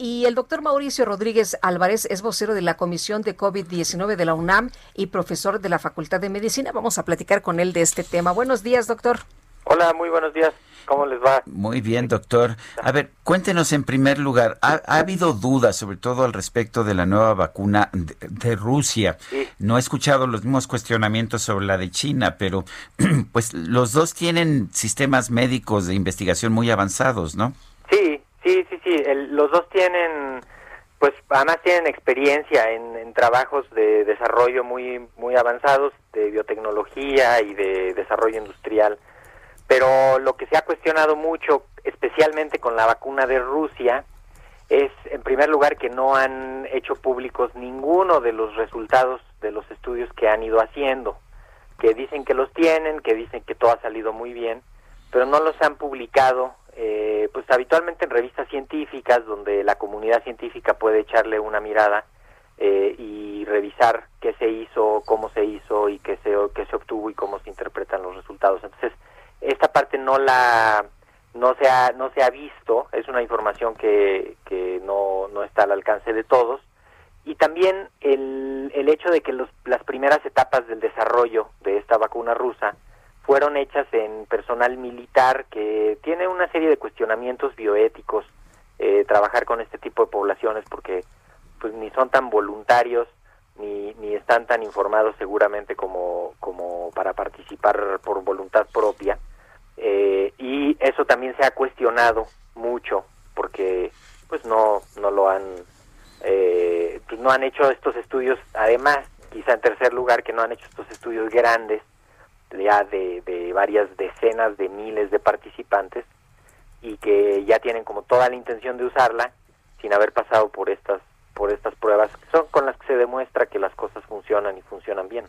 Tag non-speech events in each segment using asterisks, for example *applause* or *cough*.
Y el doctor Mauricio Rodríguez Álvarez es vocero de la Comisión de COVID-19 de la UNAM y profesor de la Facultad de Medicina. Vamos a platicar con él de este tema. Buenos días, doctor. Hola, muy buenos días. ¿Cómo les va? Muy bien, doctor. A ver, cuéntenos en primer lugar, ¿ha, habido dudas sobre todo al respecto de la nueva vacuna de, Rusia? No he escuchado los mismos cuestionamientos sobre la de China, pero *clears throat* pues los dos tienen sistemas médicos de investigación muy avanzados, ¿no? Sí, sí, sí. los dos tienen, pues además tienen experiencia en, en trabajos de desarrollo muy, muy avanzados de biotecnología y de desarrollo industrial pero lo que se ha cuestionado mucho, especialmente con la vacuna de Rusia, es en primer lugar que no han hecho públicos ninguno de los resultados de los estudios que han ido haciendo, que dicen que los tienen, que dicen que todo ha salido muy bien, pero no los han publicado, pues habitualmente en revistas científicas donde la comunidad científica puede echarle una mirada eh, y revisar qué se hizo, cómo se hizo y qué se, qué se obtuvo y cómo se interpretan los resultados. Entonces, esta parte no la no se ha no se ha visto es una información que, que no, no está al alcance de todos y también el, el hecho de que los, las primeras etapas del desarrollo de esta vacuna rusa fueron hechas en personal militar que tiene una serie de cuestionamientos bioéticos eh, trabajar con este tipo de poblaciones porque pues ni son tan voluntarios ni, ni están tan informados seguramente como, como para participar por voluntad propia. Eh, y eso también se ha cuestionado mucho porque pues no, no lo han, eh, pues no han hecho estos estudios, además, quizá en tercer lugar, que no han hecho estos estudios grandes, ya de, de varias decenas de miles de participantes, y que ya tienen como toda la intención de usarla sin haber pasado por estas por estas pruebas, son con las que se demuestra que las cosas funcionan y funcionan bien.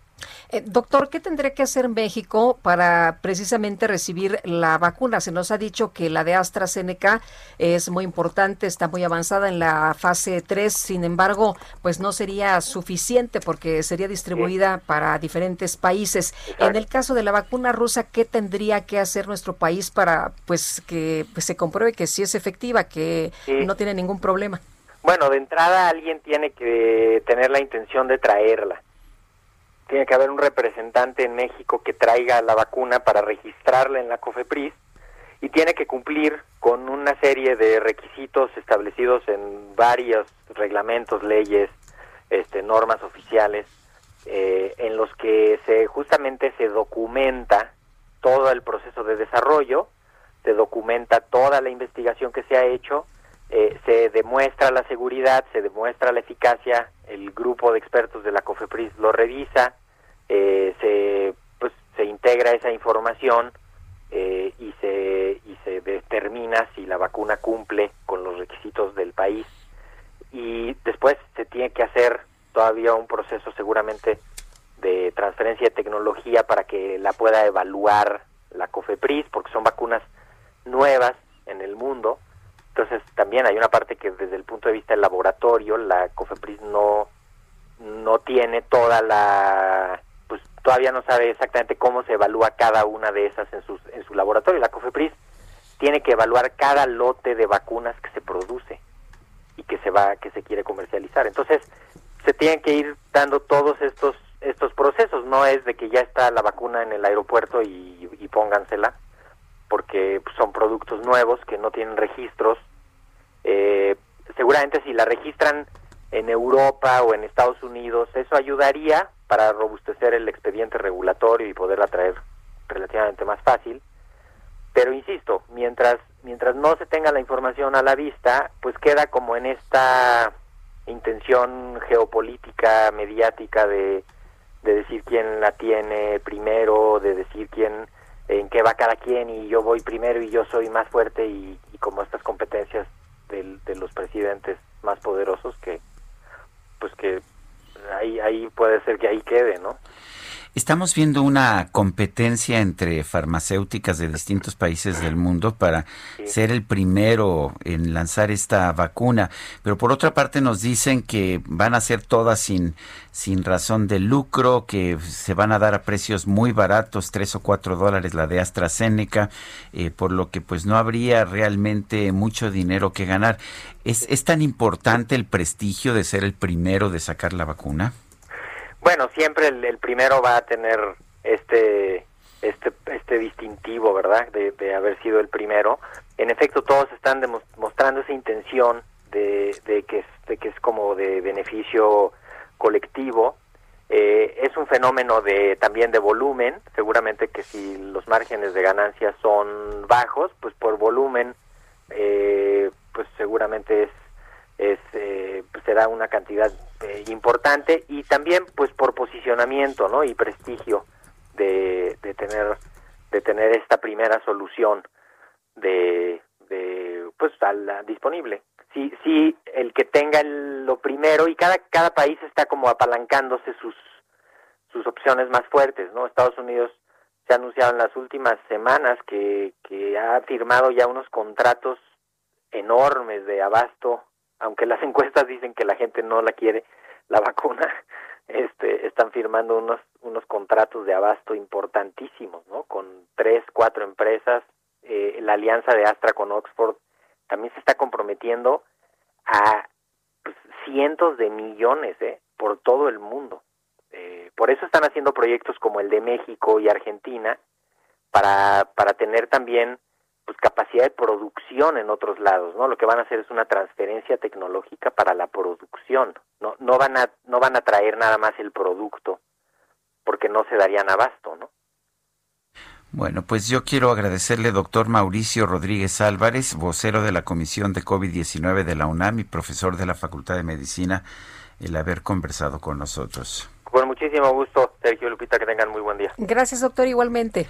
Eh, doctor, ¿qué tendría que hacer México para precisamente recibir la vacuna? Se nos ha dicho que la de AstraZeneca es muy importante, está muy avanzada en la fase 3, sin embargo, pues no sería suficiente porque sería distribuida para diferentes países. En el caso de la vacuna rusa, ¿qué tendría que hacer nuestro país para pues que pues, se compruebe que sí es efectiva, que no tiene ningún problema? Bueno, de entrada alguien tiene que tener la intención de traerla. Tiene que haber un representante en México que traiga la vacuna para registrarla en la COFEPRIS y tiene que cumplir con una serie de requisitos establecidos en varios reglamentos, leyes, este, normas oficiales, eh, en los que se justamente se documenta todo el proceso de desarrollo, se documenta toda la investigación que se ha hecho eh, se demuestra la seguridad, se demuestra la eficacia, el grupo de expertos de la COFEPRIS lo revisa, eh, se, pues, se integra esa información eh, y, se, y se determina si la vacuna cumple con los requisitos del país. Y después se tiene que hacer todavía un proceso seguramente de transferencia de tecnología para que la pueda evaluar la COFEPRIS, porque son vacunas nuevas en el mundo entonces también hay una parte que desde el punto de vista del laboratorio la COFEPRIS no no tiene toda la pues todavía no sabe exactamente cómo se evalúa cada una de esas en sus en su laboratorio. La COFEPRIS tiene que evaluar cada lote de vacunas que se produce y que se va que se quiere comercializar. Entonces, se tienen que ir dando todos estos estos procesos, no es de que ya está la vacuna en el aeropuerto y, y póngansela, porque son productos nuevos que no tienen registros seguramente si la registran en Europa o en Estados Unidos, eso ayudaría para robustecer el expediente regulatorio y poderla traer relativamente más fácil. Pero insisto, mientras mientras no se tenga la información a la vista, pues queda como en esta intención geopolítica, mediática de, de decir quién la tiene primero, de decir quién en qué va cada quien y yo voy primero y yo soy más fuerte y como estas competencias de los presidentes más poderosos que pues que ahí, ahí puede ser que ahí quede, ¿no? Estamos viendo una competencia entre farmacéuticas de distintos países del mundo para ser el primero en lanzar esta vacuna, pero por otra parte nos dicen que van a ser todas sin, sin razón de lucro, que se van a dar a precios muy baratos, tres o cuatro dólares la de AstraZeneca, eh, por lo que pues no habría realmente mucho dinero que ganar. ¿Es, ¿Es tan importante el prestigio de ser el primero de sacar la vacuna? Bueno, siempre el, primero va a tener este este este distintivo, ¿verdad? De, de, haber sido el primero. En efecto, todos están demostrando esa intención de, de, que, de que es como de beneficio colectivo. Eh, es un fenómeno de también de volumen. Seguramente que si los márgenes de ganancia son bajos, pues por volumen, eh, pues seguramente es es eh, pues será una cantidad eh, importante y también pues por posicionamiento no y prestigio de, de tener de tener esta primera solución de, de pues la disponible. Sí sí el que tenga lo primero y cada cada país está como apalancándose sus sus opciones más fuertes no Estados Unidos se ha anunciado en las últimas semanas que que ha firmado ya unos contratos enormes de abasto aunque las encuestas dicen que la gente no la quiere, la *laughs* vacuna, este, están firmando unos, unos contratos de abasto importantísimos, ¿no? Con tres, cuatro empresas. Eh, la alianza de Astra con Oxford también se está comprometiendo a pues, cientos de millones, ¿eh? Por todo el mundo. Eh, por eso están haciendo proyectos como el de México y Argentina para, para tener también pues capacidad de producción en otros lados, ¿no? Lo que van a hacer es una transferencia tecnológica para la producción. No no van a no van a traer nada más el producto porque no se darían abasto, ¿no? Bueno, pues yo quiero agradecerle, doctor Mauricio Rodríguez Álvarez, vocero de la Comisión de COVID-19 de la UNAM y profesor de la Facultad de Medicina, el haber conversado con nosotros. Con muchísimo gusto, Sergio Lupita, que tengan muy buen día. Gracias, doctor, igualmente.